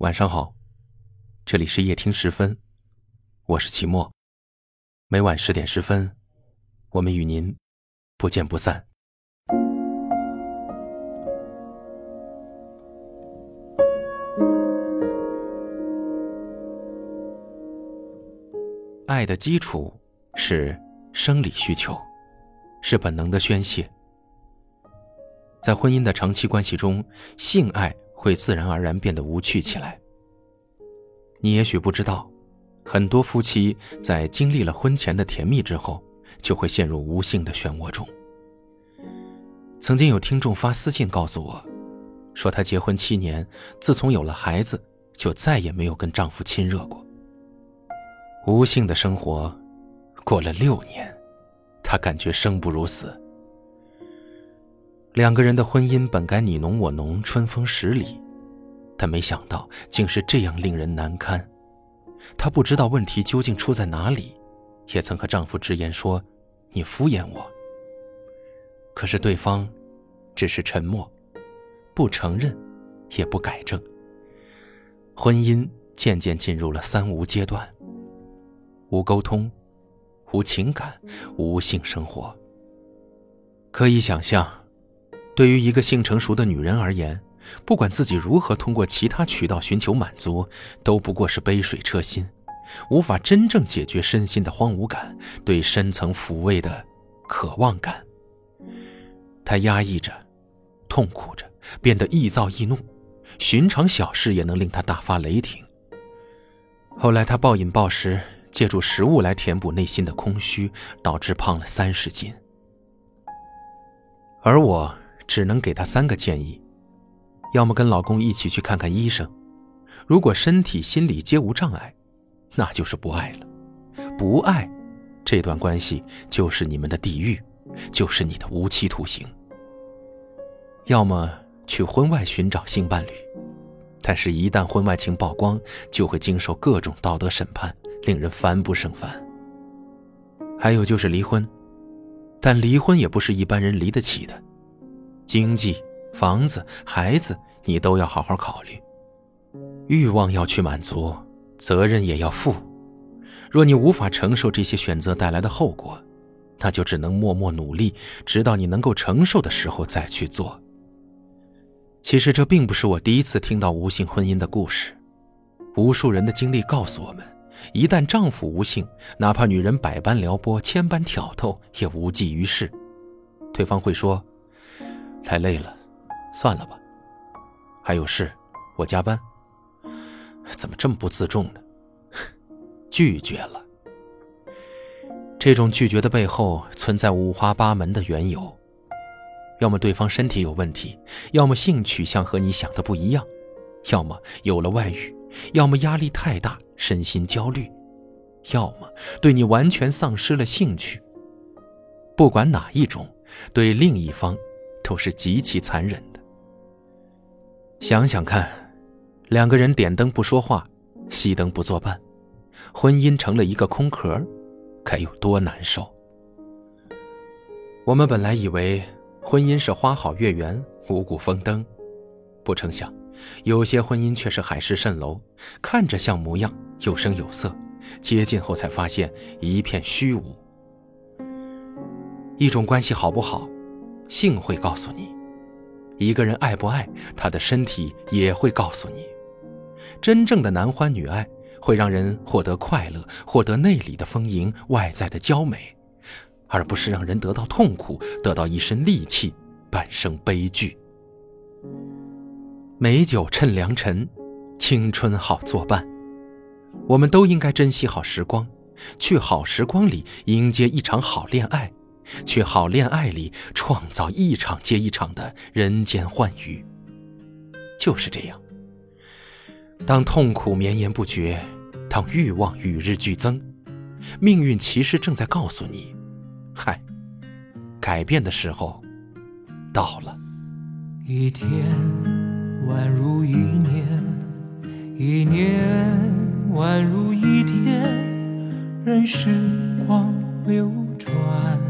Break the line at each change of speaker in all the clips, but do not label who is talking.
晚上好，这里是夜听十分，我是齐墨。每晚十点十分，我们与您不见不散。爱的基础是生理需求，是本能的宣泄。在婚姻的长期关系中，性爱。会自然而然变得无趣起来。你也许不知道，很多夫妻在经历了婚前的甜蜜之后，就会陷入无性的漩涡中。曾经有听众发私信告诉我，说她结婚七年，自从有了孩子，就再也没有跟丈夫亲热过。无性的生活过了六年，她感觉生不如死。两个人的婚姻本该你侬我侬，春风十里，但没想到竟是这样令人难堪。她不知道问题究竟出在哪里，也曾和丈夫直言说：“你敷衍我。”可是对方只是沉默，不承认，也不改正。婚姻渐渐进入了三无阶段：无沟通，无情感，无性生活。可以想象。对于一个性成熟的女人而言，不管自己如何通过其他渠道寻求满足，都不过是杯水车薪，无法真正解决身心的荒芜感，对深层抚慰的渴望感。她压抑着，痛苦着，变得易躁易怒，寻常小事也能令她大发雷霆。后来，她暴饮暴食，借助食物来填补内心的空虚，导致胖了三十斤。而我。只能给她三个建议：要么跟老公一起去看看医生，如果身体、心理皆无障碍，那就是不爱了；不爱，这段关系就是你们的地狱，就是你的无期徒刑。要么去婚外寻找性伴侣，但是，一旦婚外情曝光，就会经受各种道德审判，令人烦不胜烦。还有就是离婚，但离婚也不是一般人离得起的。经济、房子、孩子，你都要好好考虑。欲望要去满足，责任也要负。若你无法承受这些选择带来的后果，那就只能默默努力，直到你能够承受的时候再去做。其实这并不是我第一次听到无性婚姻的故事，无数人的经历告诉我们：一旦丈夫无性，哪怕女人百般撩拨、千般挑逗，也无济于事。对方会说。太累了，算了吧。还有事，我加班。怎么这么不自重呢？拒绝了。这种拒绝的背后存在五花八门的缘由：要么对方身体有问题，要么性取向和你想的不一样，要么有了外遇，要么压力太大，身心焦虑，要么对你完全丧失了兴趣。不管哪一种，对另一方。都是极其残忍的。想想看，两个人点灯不说话，熄灯不作伴，婚姻成了一个空壳，该有多难受？我们本来以为婚姻是花好月圆，五谷丰登，不成想，有些婚姻却是海市蜃楼，看着像模样，有声有色，接近后才发现一片虚无。一种关系好不好？性会告诉你，一个人爱不爱，他的身体也会告诉你。真正的男欢女爱会让人获得快乐，获得内里的丰盈，外在的娇美，而不是让人得到痛苦，得到一身戾气，半生悲剧。美酒趁良辰，青春好作伴。我们都应该珍惜好时光，去好时光里迎接一场好恋爱。去好恋爱里创造一场接一场的人间欢愉。就是这样。当痛苦绵延不绝，当欲望与日俱增，命运其实正在告诉你：嗨，改变的时候到了。
一天宛如一年，一年宛如一天，任时光流转。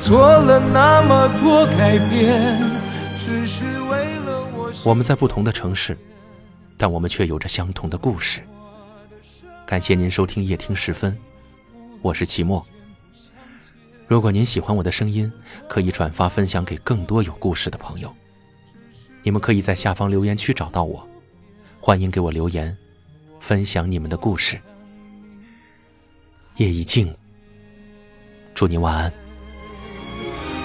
做了那么多改变，只是为了我。
我们在不同的城市，但我们却有着相同的故事。感谢您收听夜听时分，我是齐墨。如果您喜欢我的声音，可以转发分享给更多有故事的朋友。你们可以在下方留言区找到我，欢迎给我留言，分享你们的故事。夜已静，祝您晚安。